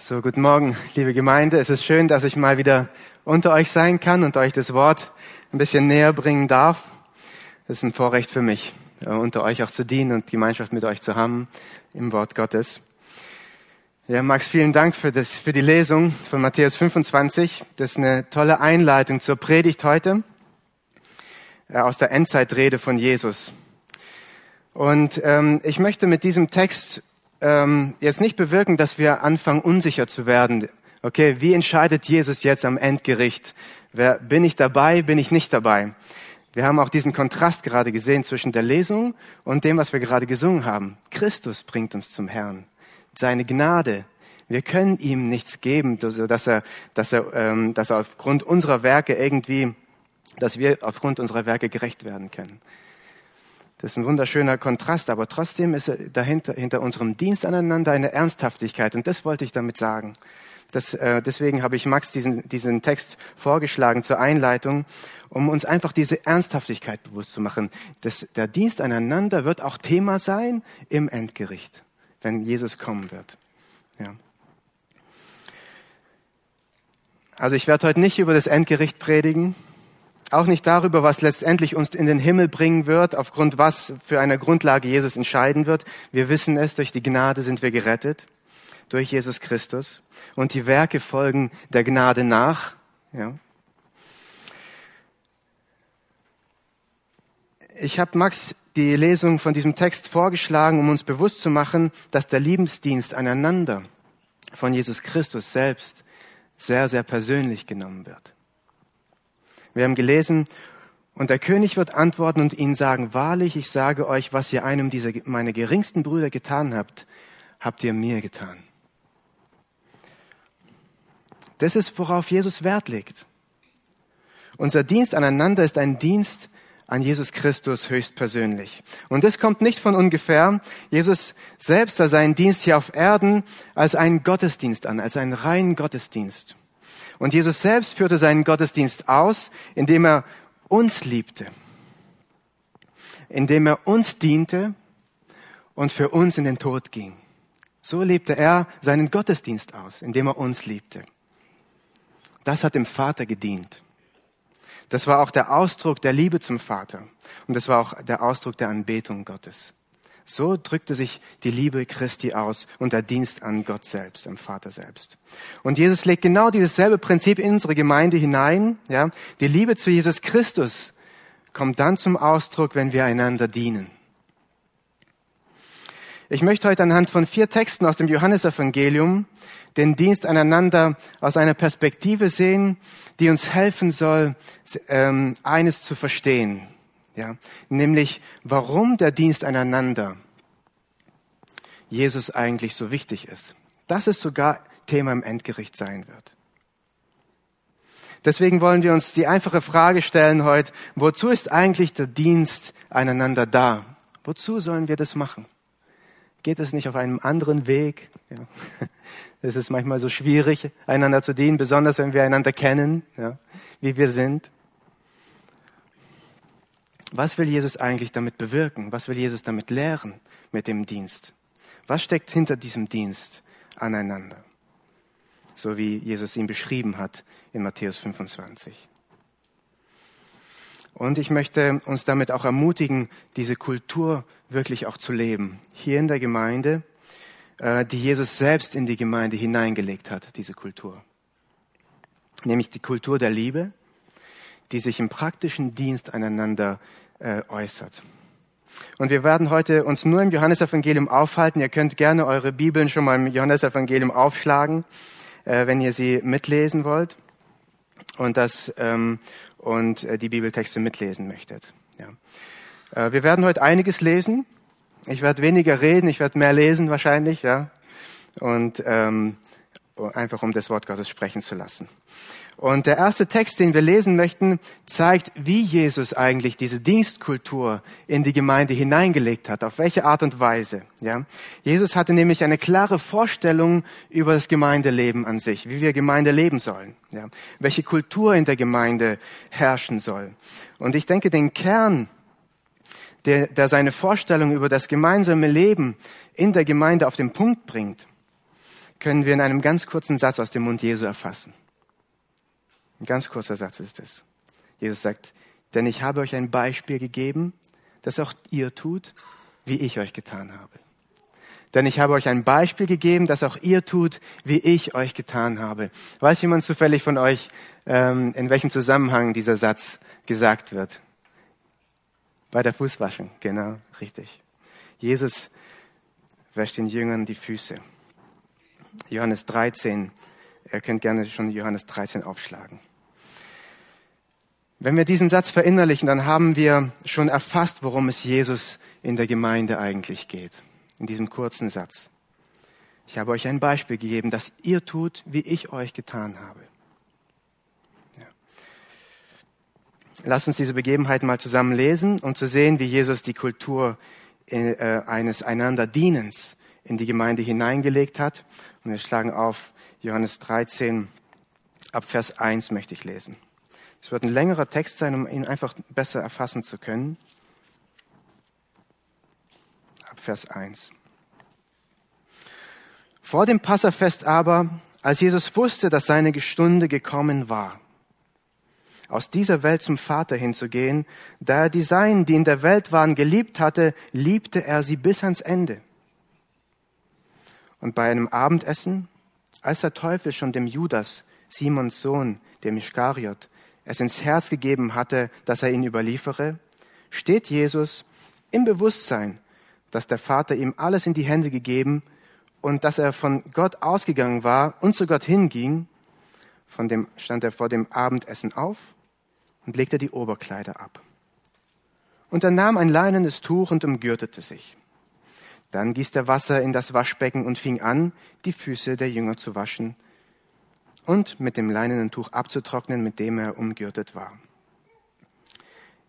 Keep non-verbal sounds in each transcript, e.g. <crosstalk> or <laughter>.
So, guten Morgen, liebe Gemeinde. Es ist schön, dass ich mal wieder unter euch sein kann und euch das Wort ein bisschen näher bringen darf. Es ist ein Vorrecht für mich, äh, unter euch auch zu dienen und Gemeinschaft mit euch zu haben im Wort Gottes. Ja, Max, vielen Dank für, das, für die Lesung von Matthäus 25. Das ist eine tolle Einleitung zur Predigt heute äh, aus der Endzeitrede von Jesus. Und ähm, ich möchte mit diesem Text ähm, jetzt nicht bewirken, dass wir anfangen, unsicher zu werden. Okay, wie entscheidet Jesus jetzt am Endgericht? Wer, bin ich dabei, bin ich nicht dabei? Wir haben auch diesen Kontrast gerade gesehen zwischen der Lesung und dem, was wir gerade gesungen haben. Christus bringt uns zum Herrn. Seine Gnade. Wir können ihm nichts geben, dass er, dass er, ähm, dass er aufgrund unserer Werke irgendwie, dass wir aufgrund unserer Werke gerecht werden können. Das ist ein wunderschöner Kontrast, aber trotzdem ist dahinter, hinter unserem Dienst aneinander eine Ernsthaftigkeit. Und das wollte ich damit sagen. Das, äh, deswegen habe ich Max diesen, diesen Text vorgeschlagen zur Einleitung, um uns einfach diese Ernsthaftigkeit bewusst zu machen. Das, der Dienst aneinander wird auch Thema sein im Endgericht, wenn Jesus kommen wird. Ja. Also ich werde heute nicht über das Endgericht predigen, auch nicht darüber, was letztendlich uns in den Himmel bringen wird, aufgrund was für eine Grundlage Jesus entscheiden wird. Wir wissen es, durch die Gnade sind wir gerettet, durch Jesus Christus. Und die Werke folgen der Gnade nach. Ja. Ich habe Max die Lesung von diesem Text vorgeschlagen, um uns bewusst zu machen, dass der Liebensdienst aneinander von Jesus Christus selbst sehr, sehr persönlich genommen wird. Wir haben gelesen, und der König wird antworten und ihnen sagen, wahrlich, ich sage euch, was ihr einem dieser meine geringsten Brüder getan habt, habt ihr mir getan. Das ist, worauf Jesus Wert legt. Unser Dienst aneinander ist ein Dienst an Jesus Christus höchstpersönlich. Und das kommt nicht von ungefähr. Jesus selbst sah seinen Dienst hier auf Erden als einen Gottesdienst an, als einen reinen Gottesdienst. Und Jesus selbst führte seinen Gottesdienst aus, indem er uns liebte, indem er uns diente und für uns in den Tod ging. So lebte er seinen Gottesdienst aus, indem er uns liebte. Das hat dem Vater gedient. Das war auch der Ausdruck der Liebe zum Vater. Und das war auch der Ausdruck der Anbetung Gottes. So drückte sich die Liebe Christi aus und der Dienst an Gott selbst, am Vater selbst. Und Jesus legt genau dieses selbe Prinzip in unsere Gemeinde hinein. Ja, die Liebe zu Jesus Christus kommt dann zum Ausdruck, wenn wir einander dienen. Ich möchte heute anhand von vier Texten aus dem Johannesevangelium den Dienst aneinander aus einer Perspektive sehen, die uns helfen soll, ähm, eines zu verstehen. Ja, nämlich warum der Dienst aneinander Jesus eigentlich so wichtig ist. Das ist sogar Thema im Endgericht sein wird. Deswegen wollen wir uns die einfache Frage stellen heute, wozu ist eigentlich der Dienst aneinander da? Wozu sollen wir das machen? Geht es nicht auf einem anderen Weg? Ja. <laughs> Es ist manchmal so schwierig, einander zu dienen, besonders wenn wir einander kennen, ja, wie wir sind. Was will Jesus eigentlich damit bewirken? Was will Jesus damit lehren mit dem Dienst? Was steckt hinter diesem Dienst aneinander? So wie Jesus ihn beschrieben hat in Matthäus 25. Und ich möchte uns damit auch ermutigen, diese Kultur wirklich auch zu leben. Hier in der Gemeinde, äh, die Jesus selbst in die Gemeinde hineingelegt hat, diese Kultur. Nämlich die Kultur der Liebe, die sich im praktischen Dienst einander äh, äußert. Und wir werden heute uns nur im Johannesevangelium aufhalten. Ihr könnt gerne eure Bibeln schon mal im Johannesevangelium aufschlagen, äh, wenn ihr sie mitlesen wollt und das ähm, und äh, die Bibeltexte mitlesen möchtet. Ja. Äh, wir werden heute einiges lesen. Ich werde weniger reden, ich werde mehr lesen wahrscheinlich, ja. Und ähm, einfach um das Wort Gottes sprechen zu lassen. Und der erste Text, den wir lesen möchten, zeigt, wie Jesus eigentlich diese Dienstkultur in die Gemeinde hineingelegt hat, auf welche Art und Weise. Ja? Jesus hatte nämlich eine klare Vorstellung über das Gemeindeleben an sich, wie wir Gemeinde leben sollen, ja? welche Kultur in der Gemeinde herrschen soll. Und ich denke, den Kern, der, der seine Vorstellung über das gemeinsame Leben in der Gemeinde auf den Punkt bringt, können wir in einem ganz kurzen Satz aus dem Mund Jesu erfassen. Ein ganz kurzer Satz ist es. Jesus sagt, denn ich habe euch ein Beispiel gegeben, das auch ihr tut, wie ich euch getan habe. Denn ich habe euch ein Beispiel gegeben, das auch ihr tut, wie ich euch getan habe. Weiß jemand zufällig von euch, ähm, in welchem Zusammenhang dieser Satz gesagt wird? Bei der Fußwaschung, genau, richtig. Jesus wäscht den Jüngern die Füße. Johannes 13, ihr könnt gerne schon Johannes 13 aufschlagen. Wenn wir diesen Satz verinnerlichen, dann haben wir schon erfasst, worum es Jesus in der Gemeinde eigentlich geht. In diesem kurzen Satz. Ich habe euch ein Beispiel gegeben, dass ihr tut, wie ich euch getan habe. Ja. Lasst uns diese Begebenheit mal zusammen lesen, um zu sehen, wie Jesus die Kultur äh, eines einander Dienens in die Gemeinde hineingelegt hat. Und wir schlagen auf Johannes 13, ab Vers 1 möchte ich lesen. Es wird ein längerer Text sein, um ihn einfach besser erfassen zu können. Ab Vers 1. Vor dem Passafest aber, als Jesus wusste, dass seine Stunde gekommen war, aus dieser Welt zum Vater hinzugehen, da er die Seinen, die in der Welt waren, geliebt hatte, liebte er sie bis ans Ende. Und bei einem Abendessen, als der Teufel schon dem Judas, Simons Sohn, dem Ischkariot, es ins Herz gegeben hatte, dass er ihn überliefere, steht Jesus im Bewusstsein, dass der Vater ihm alles in die Hände gegeben und dass er von Gott ausgegangen war und zu Gott hinging, von dem stand er vor dem Abendessen auf und legte die Oberkleider ab. Und er nahm ein leinenes Tuch und umgürtete sich. Dann gießt er Wasser in das Waschbecken und fing an, die Füße der Jünger zu waschen und mit dem leinenen Tuch abzutrocknen, mit dem er umgürtet war.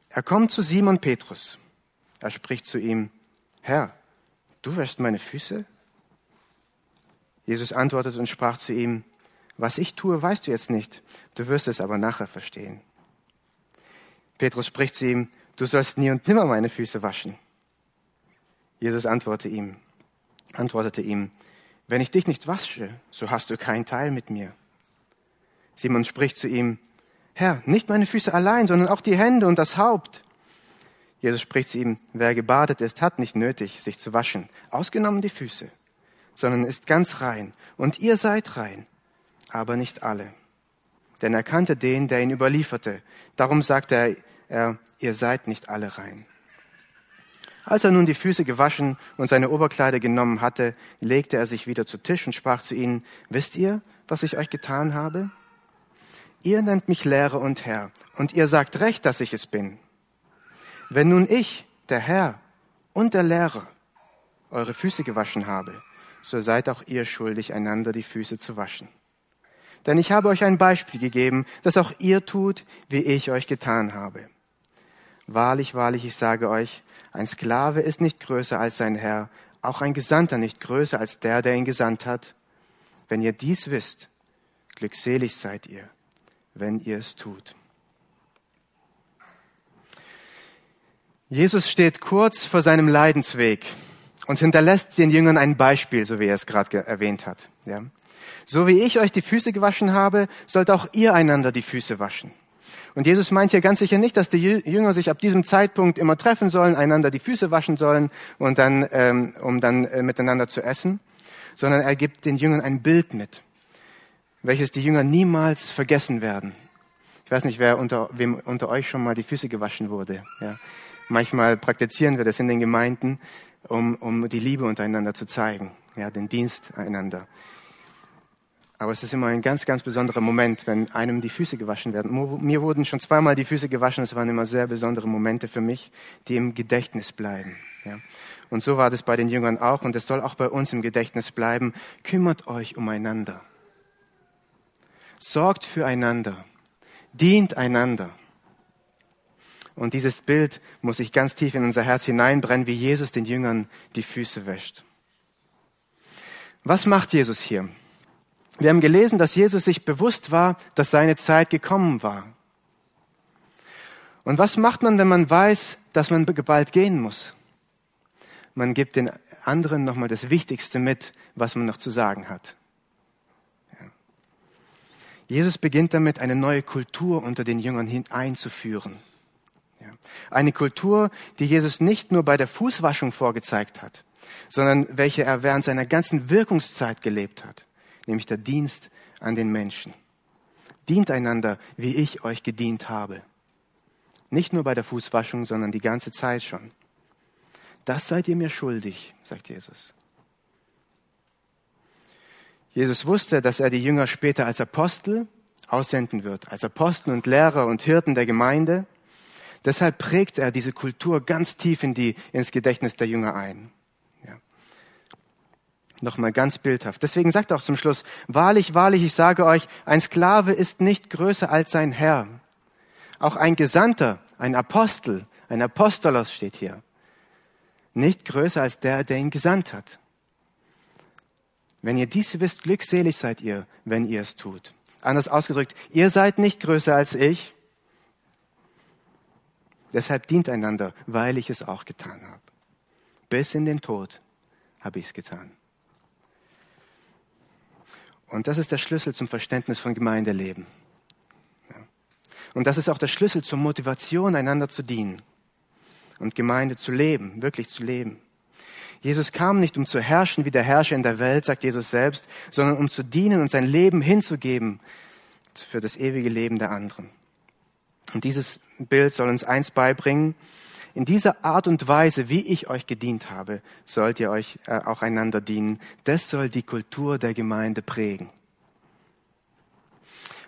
Er kommt zu Simon Petrus. Er spricht zu ihm, Herr, du wäschst meine Füße? Jesus antwortet und sprach zu ihm, was ich tue, weißt du jetzt nicht, du wirst es aber nachher verstehen. Petrus spricht zu ihm, du sollst nie und nimmer meine Füße waschen. Jesus antwortete ihm, antwortete ihm, wenn ich dich nicht wasche, so hast du keinen Teil mit mir. Simon spricht zu ihm, Herr, nicht meine Füße allein, sondern auch die Hände und das Haupt. Jesus spricht zu ihm, wer gebadet ist, hat nicht nötig, sich zu waschen, ausgenommen die Füße, sondern ist ganz rein. Und ihr seid rein, aber nicht alle. Denn er kannte den, der ihn überlieferte. Darum sagte er, ihr seid nicht alle rein. Als er nun die Füße gewaschen und seine Oberkleider genommen hatte, legte er sich wieder zu Tisch und sprach zu ihnen, wisst ihr, was ich euch getan habe? Ihr nennt mich Lehrer und Herr, und ihr sagt recht, dass ich es bin. Wenn nun ich, der Herr und der Lehrer, eure Füße gewaschen habe, so seid auch ihr schuldig, einander die Füße zu waschen. Denn ich habe euch ein Beispiel gegeben, dass auch ihr tut, wie ich euch getan habe. Wahrlich, wahrlich, ich sage euch, ein Sklave ist nicht größer als sein Herr, auch ein Gesandter nicht größer als der, der ihn gesandt hat. Wenn ihr dies wisst, glückselig seid ihr wenn ihr es tut. Jesus steht kurz vor seinem Leidensweg und hinterlässt den Jüngern ein Beispiel, so wie er es gerade erwähnt hat. Ja. So wie ich euch die Füße gewaschen habe, sollt auch ihr einander die Füße waschen. Und Jesus meint hier ganz sicher nicht, dass die Jünger sich ab diesem Zeitpunkt immer treffen sollen, einander die Füße waschen sollen und dann, ähm, um dann äh, miteinander zu essen, sondern er gibt den Jüngern ein Bild mit welches die Jünger niemals vergessen werden. Ich weiß nicht, wer unter, wem unter euch schon mal die Füße gewaschen wurde. Ja. Manchmal praktizieren wir das in den Gemeinden, um, um die Liebe untereinander zu zeigen, ja, den Dienst einander. Aber es ist immer ein ganz, ganz besonderer Moment, wenn einem die Füße gewaschen werden. Mir wurden schon zweimal die Füße gewaschen. Es waren immer sehr besondere Momente für mich, die im Gedächtnis bleiben. Ja. Und so war das bei den Jüngern auch und es soll auch bei uns im Gedächtnis bleiben. Kümmert euch umeinander sorgt füreinander, dient einander. Und dieses Bild muss sich ganz tief in unser Herz hineinbrennen, wie Jesus den Jüngern die Füße wäscht. Was macht Jesus hier? Wir haben gelesen, dass Jesus sich bewusst war, dass seine Zeit gekommen war. Und was macht man, wenn man weiß, dass man bald gehen muss? Man gibt den anderen nochmal das Wichtigste mit, was man noch zu sagen hat. Jesus beginnt damit, eine neue Kultur unter den Jüngern einzuführen. Ja. Eine Kultur, die Jesus nicht nur bei der Fußwaschung vorgezeigt hat, sondern welche er während seiner ganzen Wirkungszeit gelebt hat, nämlich der Dienst an den Menschen. Dient einander, wie ich euch gedient habe. Nicht nur bei der Fußwaschung, sondern die ganze Zeit schon. Das seid ihr mir schuldig, sagt Jesus. Jesus wusste, dass er die Jünger später als Apostel aussenden wird, als Apostel und Lehrer und Hirten der Gemeinde. Deshalb prägt er diese Kultur ganz tief in die, ins Gedächtnis der Jünger ein. Ja. Nochmal ganz bildhaft. Deswegen sagt er auch zum Schluss, wahrlich, wahrlich, ich sage euch, ein Sklave ist nicht größer als sein Herr. Auch ein Gesandter, ein Apostel, ein Apostolos steht hier. Nicht größer als der, der ihn gesandt hat. Wenn ihr dies wisst, glückselig seid ihr, wenn ihr es tut. Anders ausgedrückt, ihr seid nicht größer als ich. Deshalb dient einander, weil ich es auch getan habe. Bis in den Tod habe ich es getan. Und das ist der Schlüssel zum Verständnis von Gemeindeleben. Und das ist auch der Schlüssel zur Motivation, einander zu dienen und Gemeinde zu leben, wirklich zu leben. Jesus kam nicht, um zu herrschen wie der Herrscher in der Welt, sagt Jesus selbst, sondern um zu dienen und sein Leben hinzugeben für das ewige Leben der anderen. Und dieses Bild soll uns eins beibringen. In dieser Art und Weise, wie ich euch gedient habe, sollt ihr euch äh, auch einander dienen. Das soll die Kultur der Gemeinde prägen.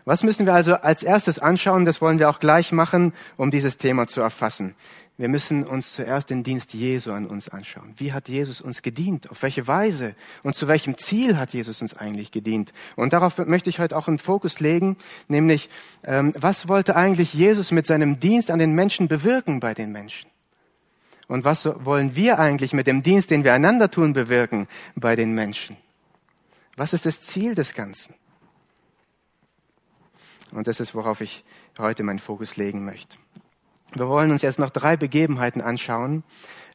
Was müssen wir also als erstes anschauen? Das wollen wir auch gleich machen, um dieses Thema zu erfassen. Wir müssen uns zuerst den Dienst Jesu an uns anschauen. Wie hat Jesus uns gedient? Auf welche Weise? Und zu welchem Ziel hat Jesus uns eigentlich gedient? Und darauf möchte ich heute auch einen Fokus legen, nämlich, ähm, was wollte eigentlich Jesus mit seinem Dienst an den Menschen bewirken bei den Menschen? Und was wollen wir eigentlich mit dem Dienst, den wir einander tun, bewirken bei den Menschen? Was ist das Ziel des Ganzen? Und das ist, worauf ich heute meinen Fokus legen möchte. Wir wollen uns jetzt noch drei Begebenheiten anschauen,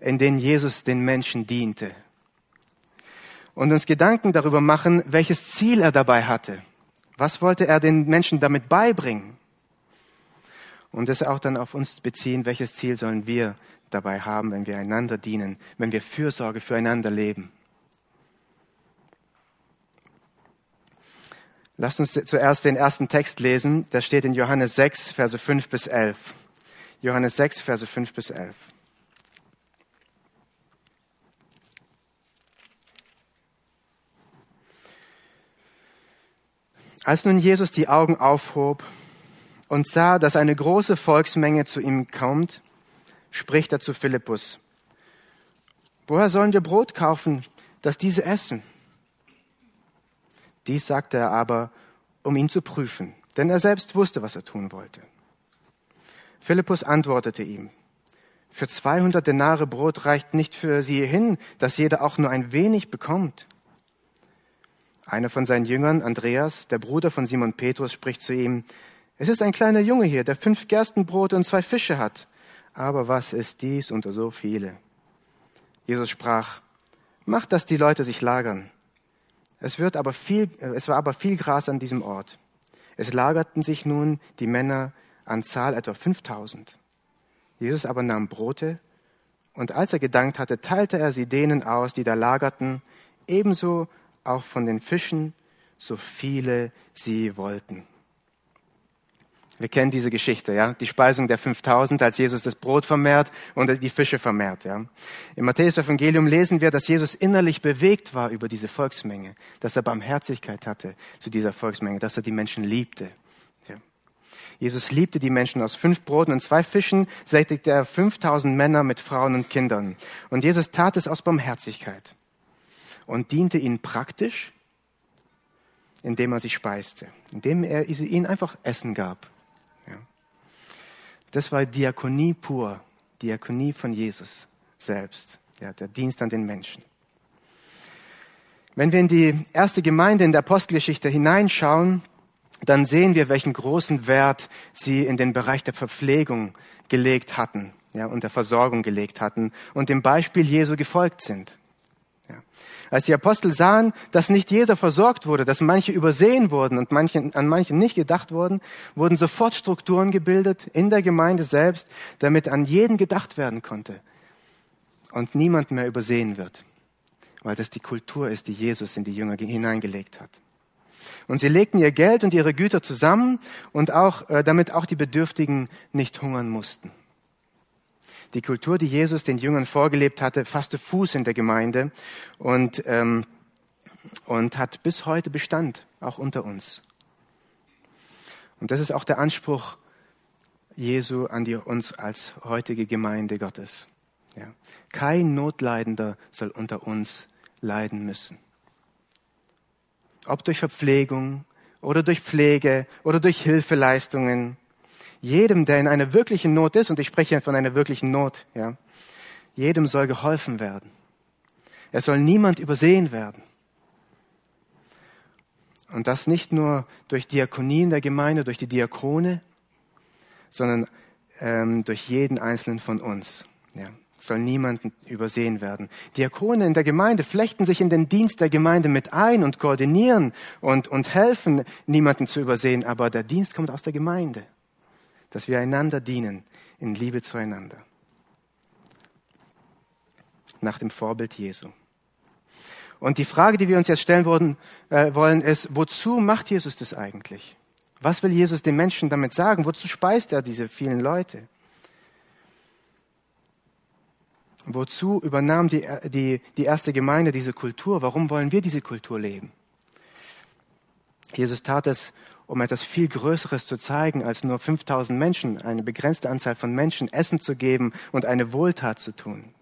in denen Jesus den Menschen diente. Und uns Gedanken darüber machen, welches Ziel er dabei hatte. Was wollte er den Menschen damit beibringen? Und das auch dann auf uns beziehen, welches Ziel sollen wir dabei haben, wenn wir einander dienen, wenn wir Fürsorge füreinander leben. Lasst uns zuerst den ersten Text lesen. Der steht in Johannes 6, Verse 5 bis 11. Johannes 6, Verse 5 bis 11. Als nun Jesus die Augen aufhob und sah, dass eine große Volksmenge zu ihm kommt, spricht er zu Philippus, woher sollen wir Brot kaufen, dass diese essen? Dies sagte er aber, um ihn zu prüfen, denn er selbst wusste, was er tun wollte. Philippus antwortete ihm, für 200 Denare Brot reicht nicht für sie hin, dass jeder auch nur ein wenig bekommt. Einer von seinen Jüngern, Andreas, der Bruder von Simon Petrus, spricht zu ihm, es ist ein kleiner Junge hier, der fünf Gerstenbrote und zwei Fische hat. Aber was ist dies unter so viele? Jesus sprach, macht, dass die Leute sich lagern. Es, wird aber viel, es war aber viel Gras an diesem Ort. Es lagerten sich nun die Männer an Zahl etwa 5000. Jesus aber nahm Brote und als er gedankt hatte, teilte er sie denen aus, die da lagerten, ebenso auch von den Fischen, so viele sie wollten. Wir kennen diese Geschichte, ja, die Speisung der 5000, als Jesus das Brot vermehrt und die Fische vermehrt, ja. Im Matthäus-Evangelium lesen wir, dass Jesus innerlich bewegt war über diese Volksmenge, dass er Barmherzigkeit hatte zu dieser Volksmenge, dass er die Menschen liebte. Jesus liebte die Menschen. Aus fünf Broten und zwei Fischen sättigte er 5000 Männer mit Frauen und Kindern. Und Jesus tat es aus Barmherzigkeit und diente ihnen praktisch, indem er sie speiste, indem er ihnen einfach Essen gab. Ja. Das war Diakonie pur, Diakonie von Jesus selbst, ja, der Dienst an den Menschen. Wenn wir in die erste Gemeinde in der Apostelgeschichte hineinschauen, dann sehen wir, welchen großen Wert sie in den Bereich der Verpflegung gelegt hatten ja, und der Versorgung gelegt hatten und dem Beispiel Jesu gefolgt sind. Ja. Als die Apostel sahen, dass nicht jeder versorgt wurde, dass manche übersehen wurden und manche, an manche nicht gedacht wurden, wurden sofort Strukturen gebildet in der Gemeinde selbst, damit an jeden gedacht werden konnte und niemand mehr übersehen wird, weil das die Kultur ist, die Jesus in die Jünger hineingelegt hat. Und sie legten ihr Geld und ihre Güter zusammen und auch, äh, damit auch die Bedürftigen nicht hungern mussten. Die Kultur, die Jesus den Jüngern vorgelebt hatte, fasste Fuß in der Gemeinde und, ähm, und hat bis heute Bestand, auch unter uns. Und das ist auch der Anspruch Jesu an die, uns als heutige Gemeinde Gottes. Ja. Kein Notleidender soll unter uns leiden müssen. Ob durch Verpflegung oder durch Pflege oder durch Hilfeleistungen jedem, der in einer wirklichen Not ist, und ich spreche von einer wirklichen Not, ja, jedem soll geholfen werden. Es soll niemand übersehen werden. Und das nicht nur durch Diakonie in der Gemeinde, durch die Diakone, sondern ähm, durch jeden einzelnen von uns. Ja, soll niemand übersehen werden. Diakone in der Gemeinde flechten sich in den Dienst der Gemeinde mit ein und koordinieren und, und helfen, niemanden zu übersehen. Aber der Dienst kommt aus der Gemeinde dass wir einander dienen in Liebe zueinander. Nach dem Vorbild Jesu. Und die Frage, die wir uns jetzt stellen wollen, äh, wollen, ist, wozu macht Jesus das eigentlich? Was will Jesus den Menschen damit sagen? Wozu speist er diese vielen Leute? Wozu übernahm die, die, die erste Gemeinde diese Kultur? Warum wollen wir diese Kultur leben? Jesus tat es, um etwas viel Größeres zu zeigen, als nur 5000 Menschen, eine begrenzte Anzahl von Menschen Essen zu geben und eine Wohltat zu tun.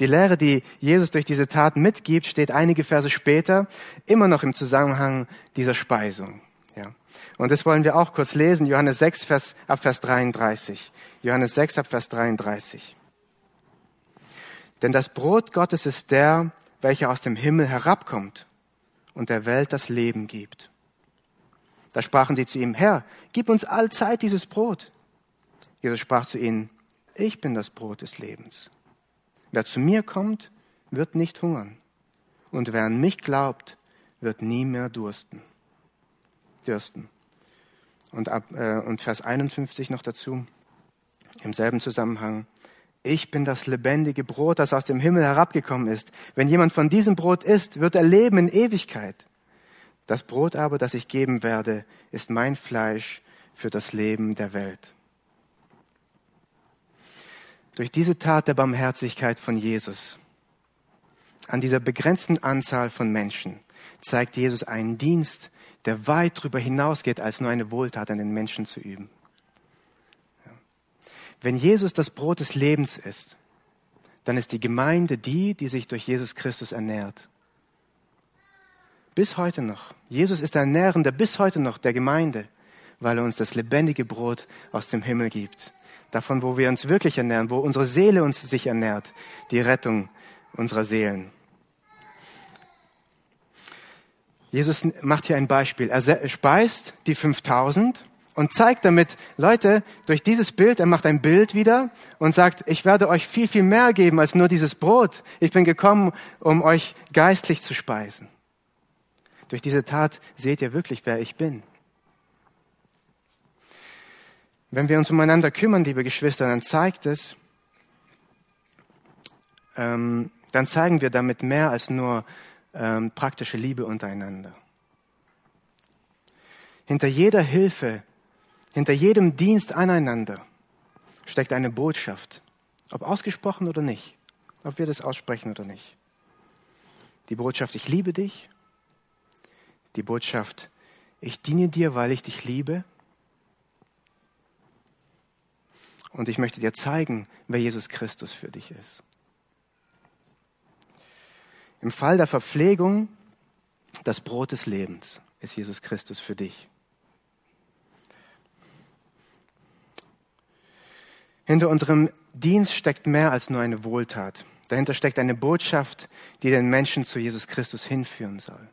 Die Lehre, die Jesus durch diese Tat mitgibt, steht einige Verse später immer noch im Zusammenhang dieser Speisung. Ja. Und das wollen wir auch kurz lesen, Johannes 6, Vers, ab Vers 33. Johannes 6, ab Vers 33. Denn das Brot Gottes ist der, welcher aus dem Himmel herabkommt und der Welt das Leben gibt. Da sprachen sie zu ihm, Herr, gib uns allzeit dieses Brot. Jesus sprach zu ihnen, ich bin das Brot des Lebens. Wer zu mir kommt, wird nicht hungern. Und wer an mich glaubt, wird nie mehr dursten. Dürsten. Und, ab, äh, und Vers 51 noch dazu, im selben Zusammenhang. Ich bin das lebendige Brot, das aus dem Himmel herabgekommen ist. Wenn jemand von diesem Brot isst, wird er leben in Ewigkeit. Das Brot aber, das ich geben werde, ist mein Fleisch für das Leben der Welt. Durch diese Tat der Barmherzigkeit von Jesus an dieser begrenzten Anzahl von Menschen zeigt Jesus einen Dienst, der weit darüber hinausgeht, als nur eine Wohltat an den Menschen zu üben. Wenn Jesus das Brot des Lebens ist, dann ist die Gemeinde die, die sich durch Jesus Christus ernährt. Bis heute noch. Jesus ist der Nährende bis heute noch der Gemeinde, weil er uns das lebendige Brot aus dem Himmel gibt. Davon, wo wir uns wirklich ernähren, wo unsere Seele uns sich ernährt, die Rettung unserer Seelen. Jesus macht hier ein Beispiel. Er speist die 5000 und zeigt damit, Leute, durch dieses Bild, er macht ein Bild wieder und sagt, ich werde euch viel, viel mehr geben als nur dieses Brot. Ich bin gekommen, um euch geistlich zu speisen. Durch diese Tat seht ihr wirklich, wer ich bin. Wenn wir uns umeinander kümmern, liebe Geschwister, dann zeigt es, ähm, dann zeigen wir damit mehr als nur ähm, praktische Liebe untereinander. Hinter jeder Hilfe, hinter jedem Dienst aneinander steckt eine Botschaft, ob ausgesprochen oder nicht, ob wir das aussprechen oder nicht. Die Botschaft, ich liebe dich die Botschaft, ich diene dir, weil ich dich liebe. Und ich möchte dir zeigen, wer Jesus Christus für dich ist. Im Fall der Verpflegung, das Brot des Lebens ist Jesus Christus für dich. Hinter unserem Dienst steckt mehr als nur eine Wohltat. Dahinter steckt eine Botschaft, die den Menschen zu Jesus Christus hinführen soll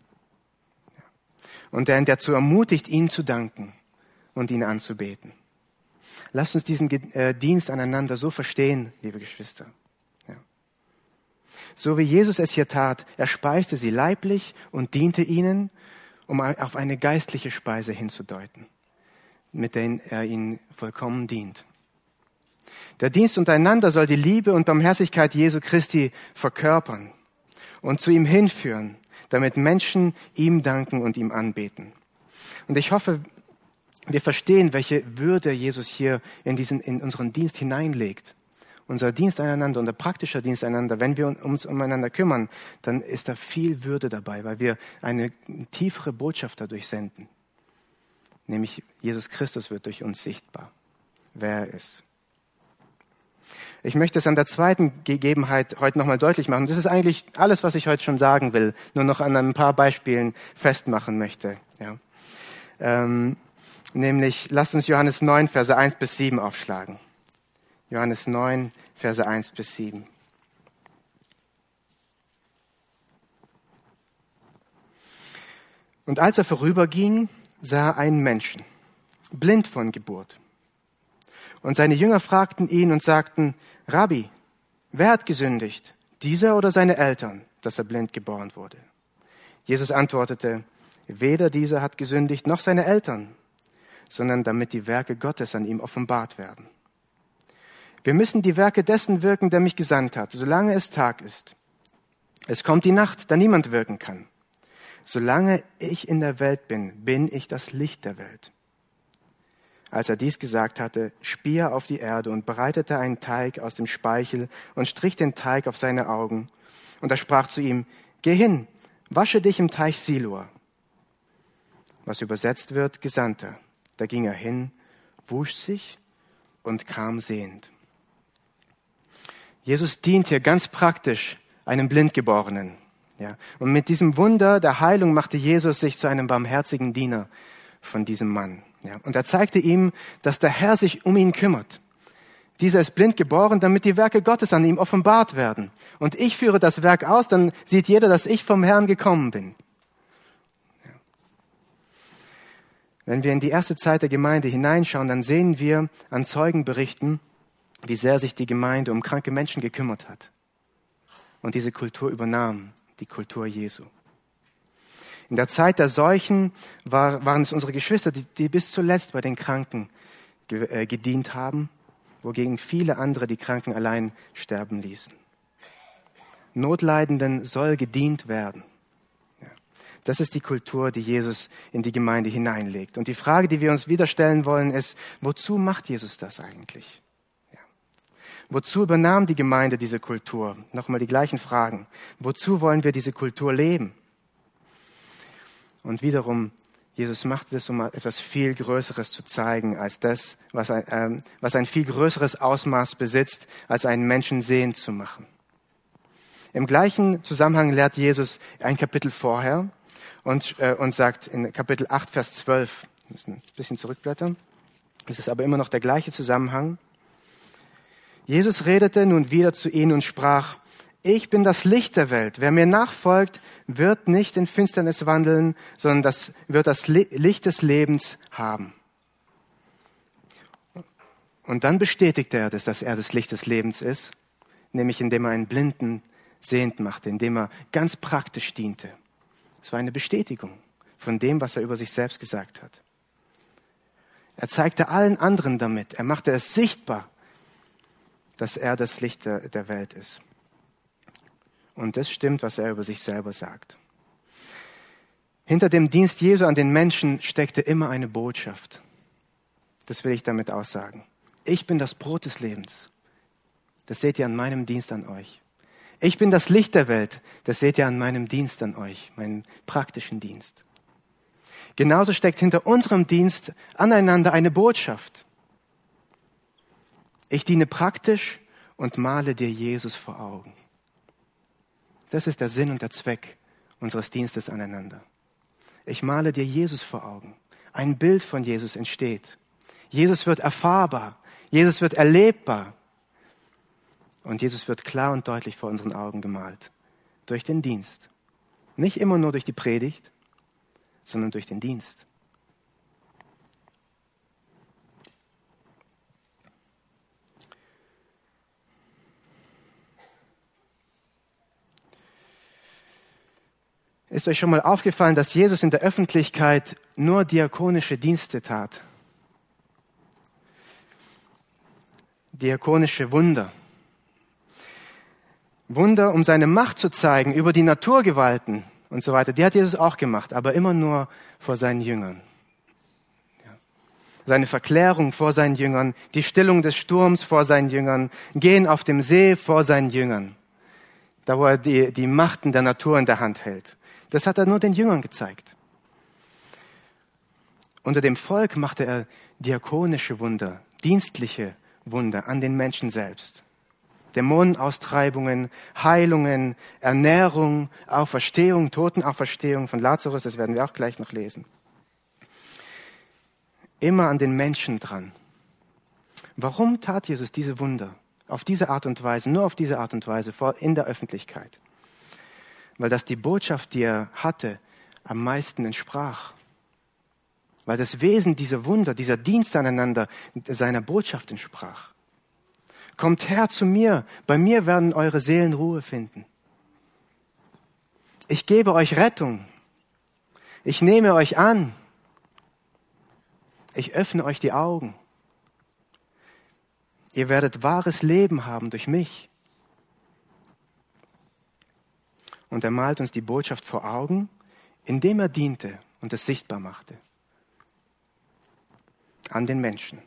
und der ihn dazu ermutigt, ihm zu danken und ihn anzubeten. Lasst uns diesen äh, Dienst aneinander so verstehen, liebe Geschwister. Ja. so wie Jesus es hier tat. Er speiste sie leiblich und diente ihnen, um auf eine geistliche Speise hinzudeuten, mit der er ihnen vollkommen dient. Der Dienst untereinander soll die Liebe und Barmherzigkeit Jesu Christi verkörpern und zu ihm hinführen, damit Menschen ihm danken und ihm anbeten. Und ich hoffe, wir verstehen, welche Würde Jesus hier in, diesen, in unseren Dienst hineinlegt. Unser Dienst einander, unser praktischer Dienst einander, wenn wir uns umeinander kümmern, dann ist da viel Würde dabei, weil wir eine tiefere Botschaft dadurch senden. Nämlich Jesus Christus wird durch uns sichtbar, wer er ist. Ich möchte es an der zweiten Gegebenheit heute nochmal deutlich machen. Das ist eigentlich alles, was ich heute schon sagen will, nur noch an ein paar Beispielen festmachen möchte. Ja. Ähm, nämlich, lasst uns Johannes 9, Verse 1 bis 7 aufschlagen. Johannes 9, Verse 1 bis 7. Und als er vorüberging, sah er einen Menschen, blind von Geburt. Und seine Jünger fragten ihn und sagten, Rabbi, wer hat gesündigt, dieser oder seine Eltern, dass er blind geboren wurde? Jesus antwortete, weder dieser hat gesündigt noch seine Eltern, sondern damit die Werke Gottes an ihm offenbart werden. Wir müssen die Werke dessen wirken, der mich gesandt hat, solange es Tag ist. Es kommt die Nacht, da niemand wirken kann. Solange ich in der Welt bin, bin ich das Licht der Welt. Als er dies gesagt hatte, spie er auf die Erde und bereitete einen Teig aus dem Speichel und strich den Teig auf seine Augen. Und er sprach zu ihm, Geh hin, wasche dich im Teich Siloa. Was übersetzt wird, Gesandter. Da ging er hin, wusch sich und kam sehend. Jesus dient hier ganz praktisch einem Blindgeborenen. Ja. Und mit diesem Wunder der Heilung machte Jesus sich zu einem barmherzigen Diener von diesem Mann. Ja, und er zeigte ihm, dass der Herr sich um ihn kümmert. Dieser ist blind geboren, damit die Werke Gottes an ihm offenbart werden. Und ich führe das Werk aus, dann sieht jeder, dass ich vom Herrn gekommen bin. Ja. Wenn wir in die erste Zeit der Gemeinde hineinschauen, dann sehen wir an Zeugenberichten, wie sehr sich die Gemeinde um kranke Menschen gekümmert hat und diese Kultur übernahm, die Kultur Jesu. In der Zeit der Seuchen war, waren es unsere Geschwister, die, die bis zuletzt bei den Kranken ge, äh, gedient haben, wogegen viele andere die Kranken allein sterben ließen. Notleidenden soll gedient werden. Ja. Das ist die Kultur, die Jesus in die Gemeinde hineinlegt. Und die Frage, die wir uns wieder stellen wollen, ist, wozu macht Jesus das eigentlich? Wozu übernahm die Gemeinde diese Kultur? Nochmal die gleichen Fragen. Wozu wollen wir diese Kultur leben? Und wiederum, Jesus macht es, um etwas viel Größeres zu zeigen, als das, was ein, ähm, was ein viel größeres Ausmaß besitzt, als einen Menschen sehend zu machen. Im gleichen Zusammenhang lehrt Jesus ein Kapitel vorher und, äh, und sagt in Kapitel 8, Vers 12, wir müssen ein bisschen zurückblättern, es ist aber immer noch der gleiche Zusammenhang. Jesus redete nun wieder zu ihnen und sprach, ich bin das Licht der Welt. Wer mir nachfolgt, wird nicht in Finsternis wandeln, sondern das wird das Licht des Lebens haben. Und dann bestätigt er das, dass er das Licht des Lebens ist, nämlich indem er einen Blinden sehend machte, indem er ganz praktisch diente. Es war eine Bestätigung von dem, was er über sich selbst gesagt hat. Er zeigte allen anderen damit, er machte es sichtbar, dass er das Licht der, der Welt ist. Und das stimmt, was er über sich selber sagt. Hinter dem Dienst Jesu an den Menschen steckte immer eine Botschaft. Das will ich damit aussagen. Ich bin das Brot des Lebens. Das seht ihr an meinem Dienst an euch. Ich bin das Licht der Welt. Das seht ihr an meinem Dienst an euch, meinen praktischen Dienst. Genauso steckt hinter unserem Dienst aneinander eine Botschaft. Ich diene praktisch und male dir Jesus vor Augen. Das ist der Sinn und der Zweck unseres Dienstes aneinander. Ich male dir Jesus vor Augen. Ein Bild von Jesus entsteht. Jesus wird erfahrbar. Jesus wird erlebbar. Und Jesus wird klar und deutlich vor unseren Augen gemalt. Durch den Dienst. Nicht immer nur durch die Predigt, sondern durch den Dienst. Ist euch schon mal aufgefallen, dass Jesus in der Öffentlichkeit nur diakonische Dienste tat? Diakonische Wunder. Wunder, um seine Macht zu zeigen über die Naturgewalten und so weiter. Die hat Jesus auch gemacht, aber immer nur vor seinen Jüngern. Seine Verklärung vor seinen Jüngern, die Stillung des Sturms vor seinen Jüngern, Gehen auf dem See vor seinen Jüngern. Da, wo er die, die Machten der Natur in der Hand hält. Das hat er nur den Jüngern gezeigt. Unter dem Volk machte er diakonische Wunder, dienstliche Wunder an den Menschen selbst. Dämonenaustreibungen, Heilungen, Ernährung, Auferstehung, Totenauferstehung von Lazarus, das werden wir auch gleich noch lesen. Immer an den Menschen dran. Warum tat Jesus diese Wunder? Auf diese Art und Weise, nur auf diese Art und Weise, in der Öffentlichkeit weil das die Botschaft, die er hatte, am meisten entsprach. Weil das Wesen dieser Wunder, dieser Dienst aneinander seiner Botschaft entsprach. Kommt her zu mir, bei mir werden eure Seelen Ruhe finden. Ich gebe euch Rettung. Ich nehme euch an. Ich öffne euch die Augen. Ihr werdet wahres Leben haben durch mich. Und er malt uns die Botschaft vor Augen, indem er diente und es sichtbar machte. An den Menschen.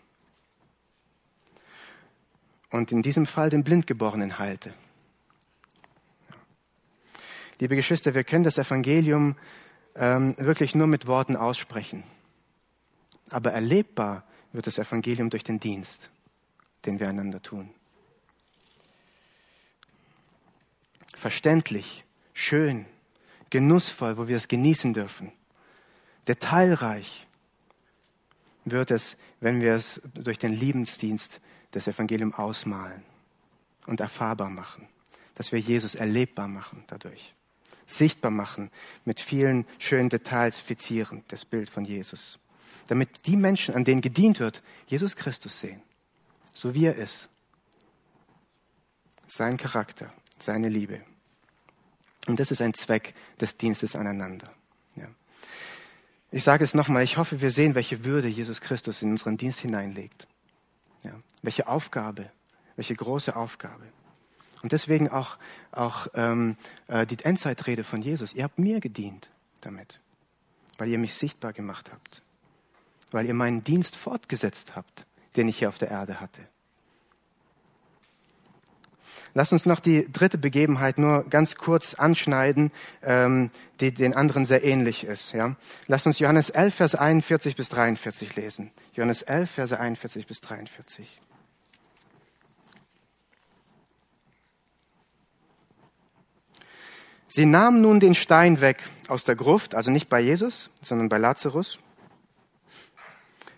Und in diesem Fall den Blindgeborenen heilte. Liebe Geschwister, wir können das Evangelium ähm, wirklich nur mit Worten aussprechen. Aber erlebbar wird das Evangelium durch den Dienst, den wir einander tun. Verständlich schön, genussvoll, wo wir es genießen dürfen. Detailreich wird es, wenn wir es durch den Liebensdienst des Evangeliums ausmalen und erfahrbar machen, dass wir Jesus erlebbar machen dadurch, sichtbar machen, mit vielen schönen Details fixieren, das Bild von Jesus, damit die Menschen, an denen gedient wird, Jesus Christus sehen, so wie er ist, sein Charakter, seine Liebe. Und das ist ein Zweck des Dienstes aneinander. Ja. Ich sage es nochmal, ich hoffe, wir sehen, welche Würde Jesus Christus in unseren Dienst hineinlegt. Ja. Welche Aufgabe, welche große Aufgabe. Und deswegen auch, auch ähm, äh, die Endzeitrede von Jesus. Ihr habt mir gedient damit, weil ihr mich sichtbar gemacht habt, weil ihr meinen Dienst fortgesetzt habt, den ich hier auf der Erde hatte. Lass uns noch die dritte Begebenheit nur ganz kurz anschneiden, ähm, die den anderen sehr ähnlich ist. Ja? Lass uns Johannes 11, Vers 41 bis 43 lesen. Johannes 11, Verse 41 bis 43. Sie nahmen nun den Stein weg aus der Gruft, also nicht bei Jesus, sondern bei Lazarus.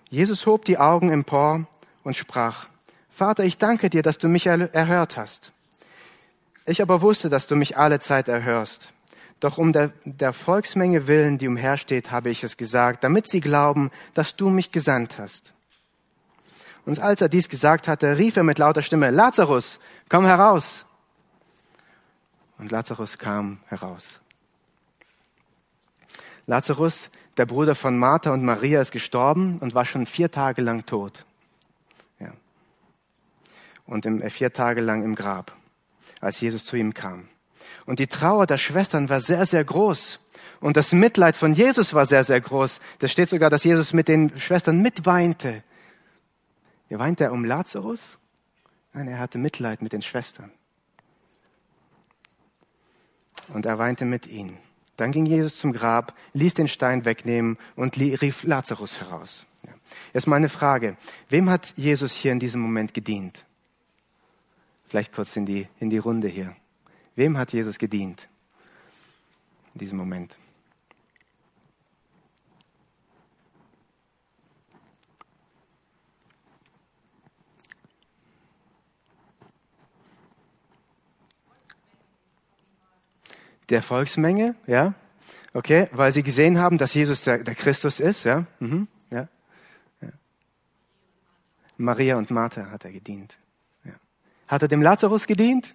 Jesus hob die Augen empor und sprach, Vater, ich danke dir, dass du mich erhört hast. Ich aber wusste, dass du mich alle Zeit erhörst. Doch um der, der Volksmenge willen, die umhersteht, habe ich es gesagt, damit sie glauben, dass du mich gesandt hast. Und als er dies gesagt hatte, rief er mit lauter Stimme, Lazarus, komm heraus. Und Lazarus kam heraus. Lazarus, der Bruder von Martha und Maria, ist gestorben und war schon vier Tage lang tot. Ja. Und im, äh, vier Tage lang im Grab als Jesus zu ihm kam. Und die Trauer der Schwestern war sehr, sehr groß. Und das Mitleid von Jesus war sehr, sehr groß. Da steht sogar, dass Jesus mit den Schwestern mitweinte. Er weinte er um Lazarus? Nein, er hatte Mitleid mit den Schwestern. Und er weinte mit ihnen. Dann ging Jesus zum Grab, ließ den Stein wegnehmen und rief Lazarus heraus. Jetzt mal eine Frage. Wem hat Jesus hier in diesem Moment gedient? Vielleicht kurz in die, in die Runde hier. Wem hat Jesus gedient in diesem Moment? Der Volksmenge, ja, okay, weil sie gesehen haben, dass Jesus der, der Christus ist, ja, mhm. ja, ja. Maria und Martha hat er gedient. Hat er dem Lazarus gedient?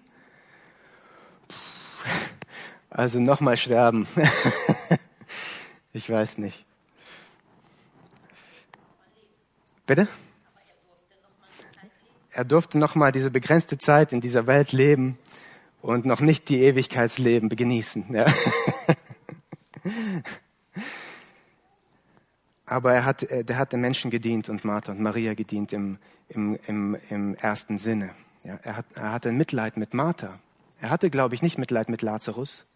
Also nochmal sterben. <laughs> ich weiß nicht. Bitte? Er durfte nochmal diese begrenzte Zeit in dieser Welt leben und noch nicht die Ewigkeitsleben genießen. Ja. <laughs> Aber er hat, der hat den Menschen gedient und Martha und Maria gedient im, im, im, im ersten Sinne. Ja, er, hat, er hatte Mitleid mit Martha. Er hatte, glaube ich, nicht Mitleid mit Lazarus.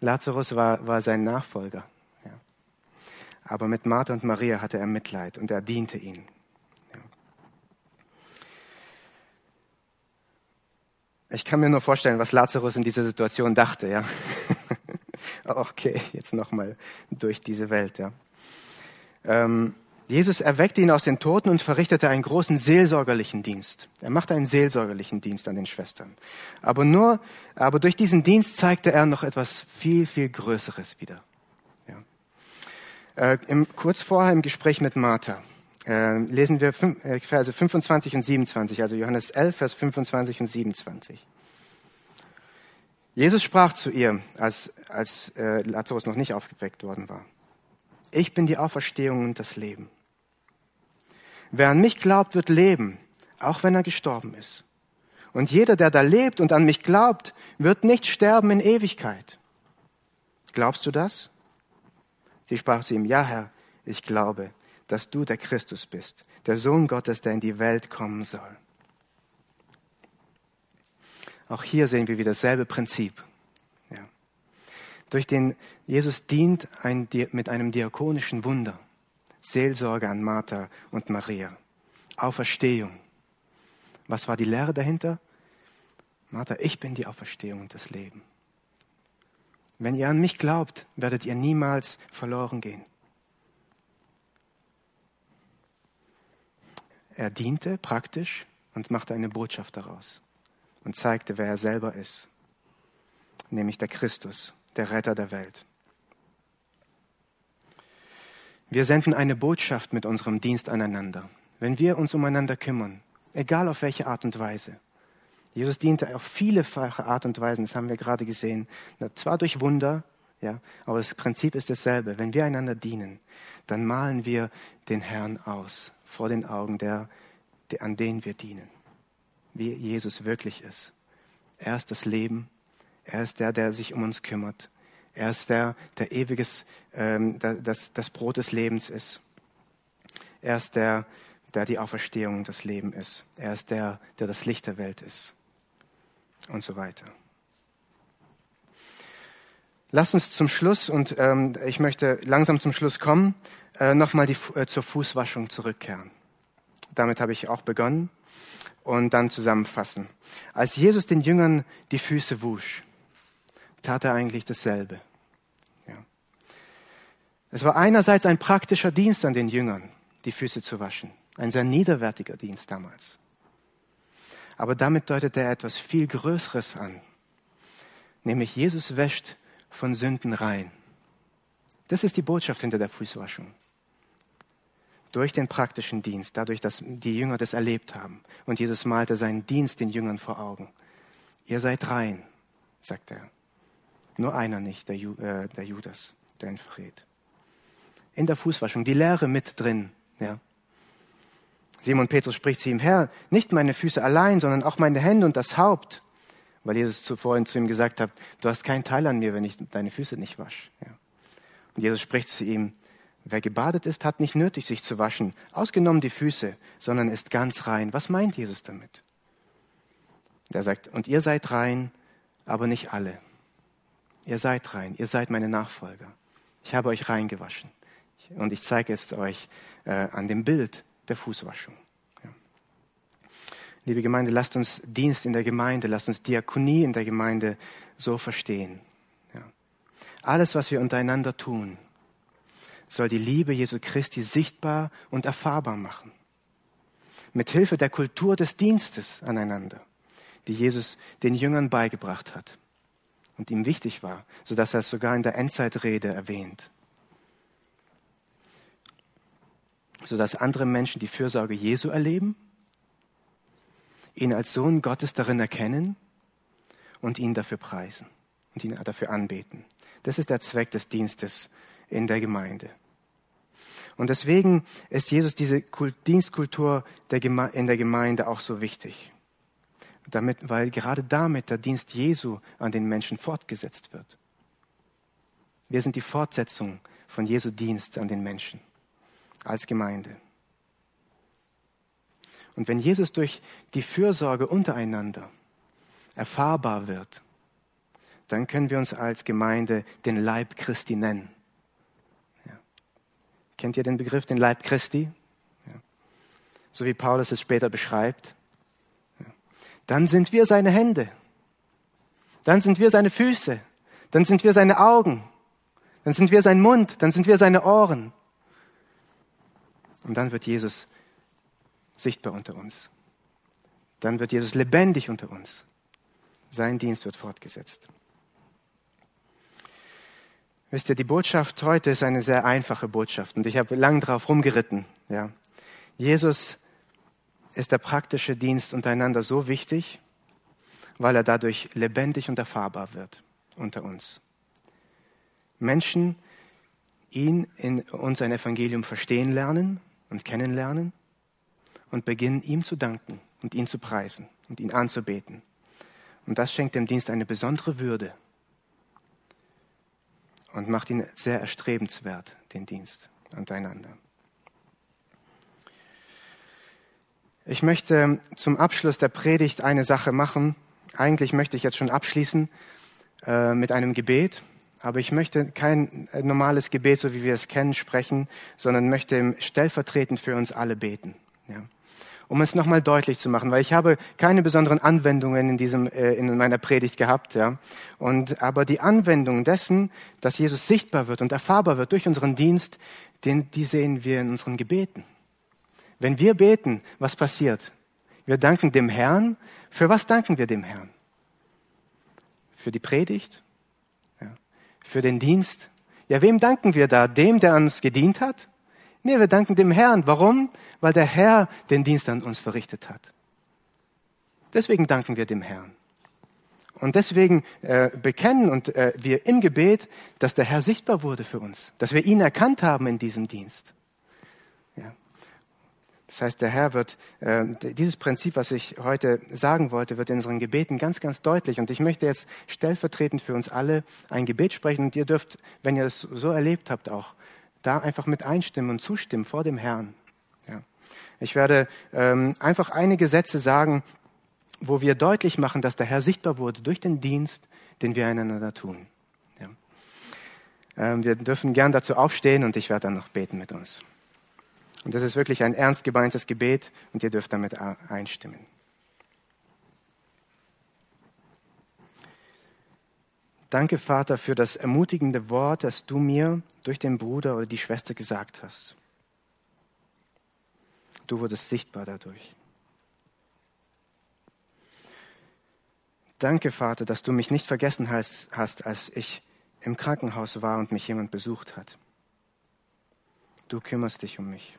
Lazarus war, war sein Nachfolger. Ja. Aber mit Martha und Maria hatte er Mitleid und er diente ihnen. Ja. Ich kann mir nur vorstellen, was Lazarus in dieser Situation dachte. Ja. <laughs> okay, jetzt nochmal durch diese Welt. Ja. Ähm, Jesus erweckte ihn aus den Toten und verrichtete einen großen seelsorgerlichen Dienst. Er machte einen seelsorgerlichen Dienst an den Schwestern. Aber nur, aber durch diesen Dienst zeigte er noch etwas viel, viel Größeres wieder. Ja. Äh, im, kurz vorher im Gespräch mit Martha äh, lesen wir fünf, äh, Verse 25 und 27, also Johannes 11, Vers 25 und 27. Jesus sprach zu ihr, als, als äh, Lazarus noch nicht aufgeweckt worden war. Ich bin die Auferstehung und das Leben. Wer an mich glaubt, wird leben, auch wenn er gestorben ist. Und jeder, der da lebt und an mich glaubt, wird nicht sterben in Ewigkeit. Glaubst du das? Sie sprach zu ihm, ja Herr, ich glaube, dass du der Christus bist, der Sohn Gottes, der in die Welt kommen soll. Auch hier sehen wir wieder dasselbe Prinzip. Durch den Jesus dient ein, mit einem diakonischen Wunder. Seelsorge an Martha und Maria. Auferstehung. Was war die Lehre dahinter? Martha, ich bin die Auferstehung und das Leben. Wenn ihr an mich glaubt, werdet ihr niemals verloren gehen. Er diente praktisch und machte eine Botschaft daraus und zeigte, wer er selber ist, nämlich der Christus, der Retter der Welt. Wir senden eine Botschaft mit unserem Dienst aneinander, wenn wir uns umeinander kümmern, egal auf welche Art und Weise. Jesus diente auf vielefache Art und Weisen, das haben wir gerade gesehen. Zwar durch Wunder, ja, aber das Prinzip ist dasselbe. Wenn wir einander dienen, dann malen wir den Herrn aus vor den Augen der, der an denen wir dienen. Wie Jesus wirklich ist. Er ist das Leben. Er ist der, der sich um uns kümmert. Er ist der, der ewiges, ähm, das, das Brot des Lebens ist. Er ist der, der die Auferstehung des Lebens ist. Er ist der, der das Licht der Welt ist. Und so weiter. Lass uns zum Schluss, und ähm, ich möchte langsam zum Schluss kommen, äh, nochmal äh, zur Fußwaschung zurückkehren. Damit habe ich auch begonnen und dann zusammenfassen. Als Jesus den Jüngern die Füße wusch, tat er eigentlich dasselbe. Ja. Es war einerseits ein praktischer Dienst an den Jüngern, die Füße zu waschen. Ein sehr niederwertiger Dienst damals. Aber damit deutet er etwas viel Größeres an. Nämlich Jesus wäscht von Sünden rein. Das ist die Botschaft hinter der Fußwaschung. Durch den praktischen Dienst, dadurch, dass die Jünger das erlebt haben. Und Jesus malte seinen Dienst den Jüngern vor Augen. Ihr seid rein, sagt er. Nur einer nicht, der, Ju, äh, der Judas, der ihn verrät. In der Fußwaschung, die Lehre mit drin. Ja. Simon Petrus spricht zu ihm, Herr, nicht meine Füße allein, sondern auch meine Hände und das Haupt. Weil Jesus zuvor zu ihm gesagt hat, du hast keinen Teil an mir, wenn ich deine Füße nicht wasche. Ja. Und Jesus spricht zu ihm, wer gebadet ist, hat nicht nötig, sich zu waschen, ausgenommen die Füße, sondern ist ganz rein. Was meint Jesus damit? Er sagt, und ihr seid rein, aber nicht alle. Ihr seid rein, ihr seid meine Nachfolger. Ich habe euch reingewaschen. Und ich zeige es euch äh, an dem Bild der Fußwaschung. Ja. Liebe Gemeinde, lasst uns Dienst in der Gemeinde, lasst uns Diakonie in der Gemeinde so verstehen. Ja. Alles, was wir untereinander tun, soll die Liebe Jesu Christi sichtbar und erfahrbar machen. Mit Hilfe der Kultur des Dienstes aneinander, die Jesus den Jüngern beigebracht hat und ihm wichtig war, so dass er es sogar in der Endzeitrede erwähnt. So dass andere Menschen die Fürsorge Jesu erleben, ihn als Sohn Gottes darin erkennen und ihn dafür preisen und ihn dafür anbeten. Das ist der Zweck des Dienstes in der Gemeinde. Und deswegen ist Jesus diese Dienstkultur in der Gemeinde auch so wichtig. Damit, weil gerade damit der Dienst Jesu an den Menschen fortgesetzt wird. Wir sind die Fortsetzung von Jesu Dienst an den Menschen als Gemeinde. Und wenn Jesus durch die Fürsorge untereinander erfahrbar wird, dann können wir uns als Gemeinde den Leib Christi nennen. Ja. Kennt ihr den Begriff, den Leib Christi? Ja. So wie Paulus es später beschreibt. Dann sind wir seine Hände. Dann sind wir seine Füße. Dann sind wir seine Augen. Dann sind wir sein Mund. Dann sind wir seine Ohren. Und dann wird Jesus sichtbar unter uns. Dann wird Jesus lebendig unter uns. Sein Dienst wird fortgesetzt. Wisst ihr, die Botschaft heute ist eine sehr einfache Botschaft und ich habe lang drauf rumgeritten. Ja. Jesus ist der praktische Dienst untereinander so wichtig, weil er dadurch lebendig und erfahrbar wird unter uns. Menschen ihn in uns ein Evangelium verstehen lernen und kennenlernen und beginnen ihm zu danken und ihn zu preisen und ihn anzubeten. Und das schenkt dem Dienst eine besondere Würde und macht ihn sehr erstrebenswert, den Dienst untereinander. Ich möchte zum Abschluss der Predigt eine Sache machen. Eigentlich möchte ich jetzt schon abschließen äh, mit einem Gebet, aber ich möchte kein normales Gebet, so wie wir es kennen, sprechen, sondern möchte stellvertretend für uns alle beten. Ja um es nochmal deutlich zu machen, weil ich habe keine besonderen Anwendungen in diesem äh, in meiner Predigt gehabt, ja. Und aber die Anwendung dessen, dass Jesus sichtbar wird und erfahrbar wird durch unseren Dienst, den die sehen wir in unseren Gebeten. Wenn wir beten, was passiert? Wir danken dem Herrn. Für was danken wir dem Herrn? Für die Predigt? Ja. Für den Dienst? Ja, wem danken wir da? Dem, der uns gedient hat? Nee, wir danken dem Herrn. Warum? Weil der Herr den Dienst an uns verrichtet hat. Deswegen danken wir dem Herrn. Und deswegen äh, bekennen und äh, wir im Gebet, dass der Herr sichtbar wurde für uns, dass wir ihn erkannt haben in diesem Dienst. Das heißt, der Herr wird, äh, dieses Prinzip, was ich heute sagen wollte, wird in unseren Gebeten ganz, ganz deutlich. Und ich möchte jetzt stellvertretend für uns alle ein Gebet sprechen. Und ihr dürft, wenn ihr es so erlebt habt, auch da einfach mit einstimmen und zustimmen vor dem Herrn. Ja. Ich werde ähm, einfach einige Sätze sagen, wo wir deutlich machen, dass der Herr sichtbar wurde durch den Dienst, den wir einander tun. Ja. Ähm, wir dürfen gern dazu aufstehen und ich werde dann noch beten mit uns. Und das ist wirklich ein ernst gemeintes Gebet und ihr dürft damit einstimmen. Danke, Vater, für das ermutigende Wort, das du mir durch den Bruder oder die Schwester gesagt hast. Du wurdest sichtbar dadurch. Danke, Vater, dass du mich nicht vergessen hast, als ich im Krankenhaus war und mich jemand besucht hat. Du kümmerst dich um mich.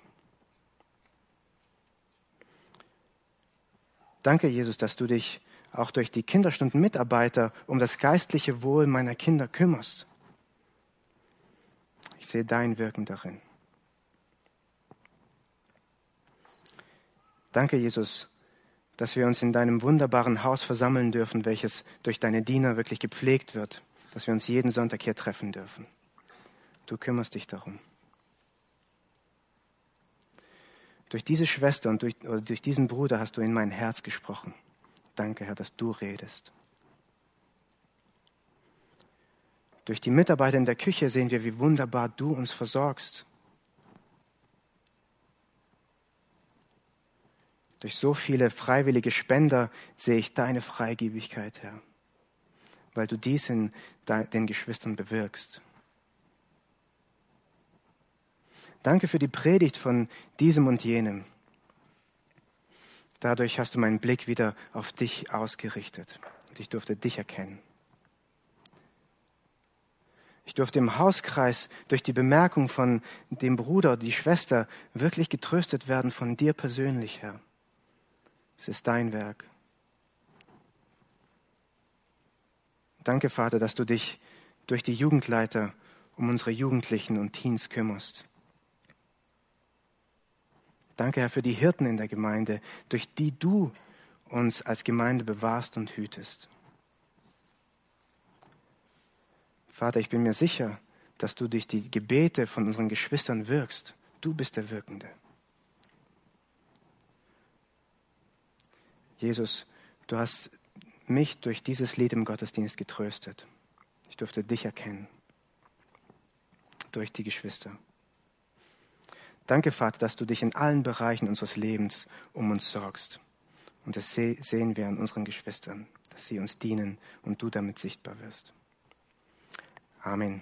Danke, Jesus, dass du dich auch durch die Kinderstundenmitarbeiter um das geistliche Wohl meiner Kinder kümmerst. Ich sehe dein Wirken darin. Danke, Jesus, dass wir uns in deinem wunderbaren Haus versammeln dürfen, welches durch deine Diener wirklich gepflegt wird, dass wir uns jeden Sonntag hier treffen dürfen. Du kümmerst dich darum. Durch diese Schwester und durch, durch diesen Bruder hast du in mein Herz gesprochen. Danke, Herr, dass du redest. Durch die Mitarbeiter in der Küche sehen wir, wie wunderbar du uns versorgst. Durch so viele freiwillige Spender sehe ich deine Freigebigkeit, Herr, weil du dies in den Geschwistern bewirkst. Danke für die Predigt von diesem und jenem. Dadurch hast du meinen Blick wieder auf dich ausgerichtet und ich durfte dich erkennen. Ich durfte im Hauskreis durch die Bemerkung von dem Bruder, die Schwester wirklich getröstet werden von dir persönlich, Herr. Es ist dein Werk. Danke, Vater, dass du dich durch die Jugendleiter um unsere Jugendlichen und Teens kümmerst. Danke, Herr, für die Hirten in der Gemeinde, durch die du uns als Gemeinde bewahrst und hütest. Vater, ich bin mir sicher, dass du durch die Gebete von unseren Geschwistern wirkst. Du bist der Wirkende. Jesus, du hast mich durch dieses Lied im Gottesdienst getröstet. Ich durfte dich erkennen durch die Geschwister. Danke, Vater, dass du dich in allen Bereichen unseres Lebens um uns sorgst. Und das sehen wir an unseren Geschwistern, dass sie uns dienen und du damit sichtbar wirst. Amen.